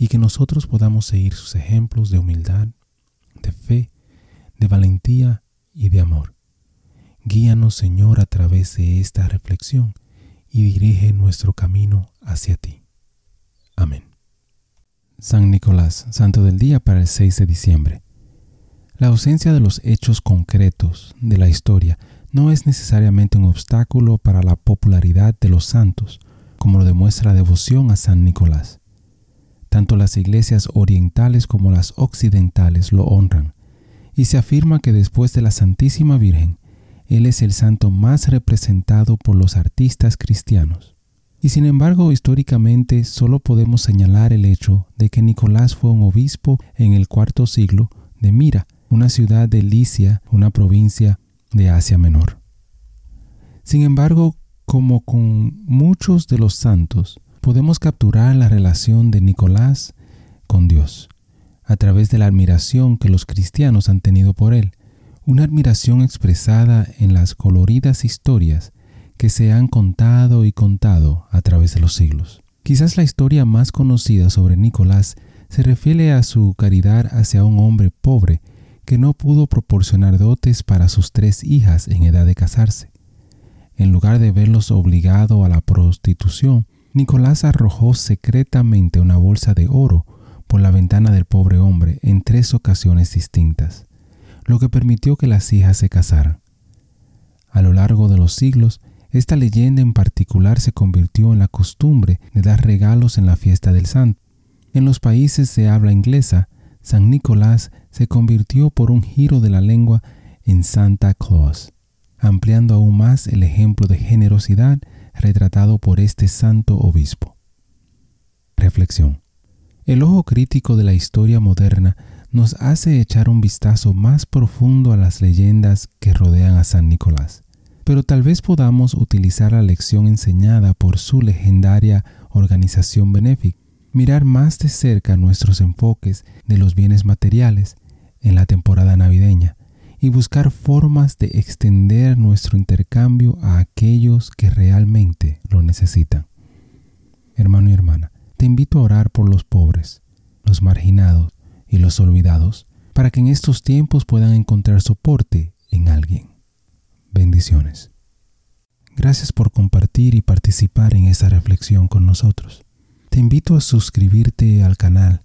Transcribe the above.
y que nosotros podamos seguir sus ejemplos de humildad, de fe, de valentía y de amor. Guíanos, Señor, a través de esta reflexión y dirige nuestro camino hacia ti. Amén. San Nicolás, Santo del Día para el 6 de diciembre. La ausencia de los hechos concretos de la historia no es necesariamente un obstáculo para la popularidad de los santos, como lo demuestra la devoción a San Nicolás. Tanto las iglesias orientales como las occidentales lo honran, y se afirma que después de la Santísima Virgen, él es el santo más representado por los artistas cristianos. Y sin embargo, históricamente solo podemos señalar el hecho de que Nicolás fue un obispo en el cuarto siglo de Mira, una ciudad de Licia, una provincia de Asia Menor. Sin embargo, como con muchos de los santos, podemos capturar la relación de Nicolás con Dios a través de la admiración que los cristianos han tenido por él, una admiración expresada en las coloridas historias que se han contado y contado a través de los siglos. Quizás la historia más conocida sobre Nicolás se refiere a su caridad hacia un hombre pobre que no pudo proporcionar dotes para sus tres hijas en edad de casarse. En lugar de verlos obligado a la prostitución, Nicolás arrojó secretamente una bolsa de oro por la ventana del pobre hombre en tres ocasiones distintas, lo que permitió que las hijas se casaran. A lo largo de los siglos, esta leyenda en particular se convirtió en la costumbre de dar regalos en la fiesta del santo. En los países de habla inglesa, San Nicolás se convirtió por un giro de la lengua en Santa Claus, ampliando aún más el ejemplo de generosidad retratado por este santo obispo. Reflexión. El ojo crítico de la historia moderna nos hace echar un vistazo más profundo a las leyendas que rodean a San Nicolás, pero tal vez podamos utilizar la lección enseñada por su legendaria organización benéfica mirar más de cerca nuestros enfoques de los bienes materiales en la temporada navideña y buscar formas de extender nuestro intercambio a aquellos que realmente lo necesitan. Hermano y hermana, te invito a orar por los pobres, los marginados y los olvidados, para que en estos tiempos puedan encontrar soporte en alguien. Bendiciones. Gracias por compartir y participar en esta reflexión con nosotros. Te invito a suscribirte al canal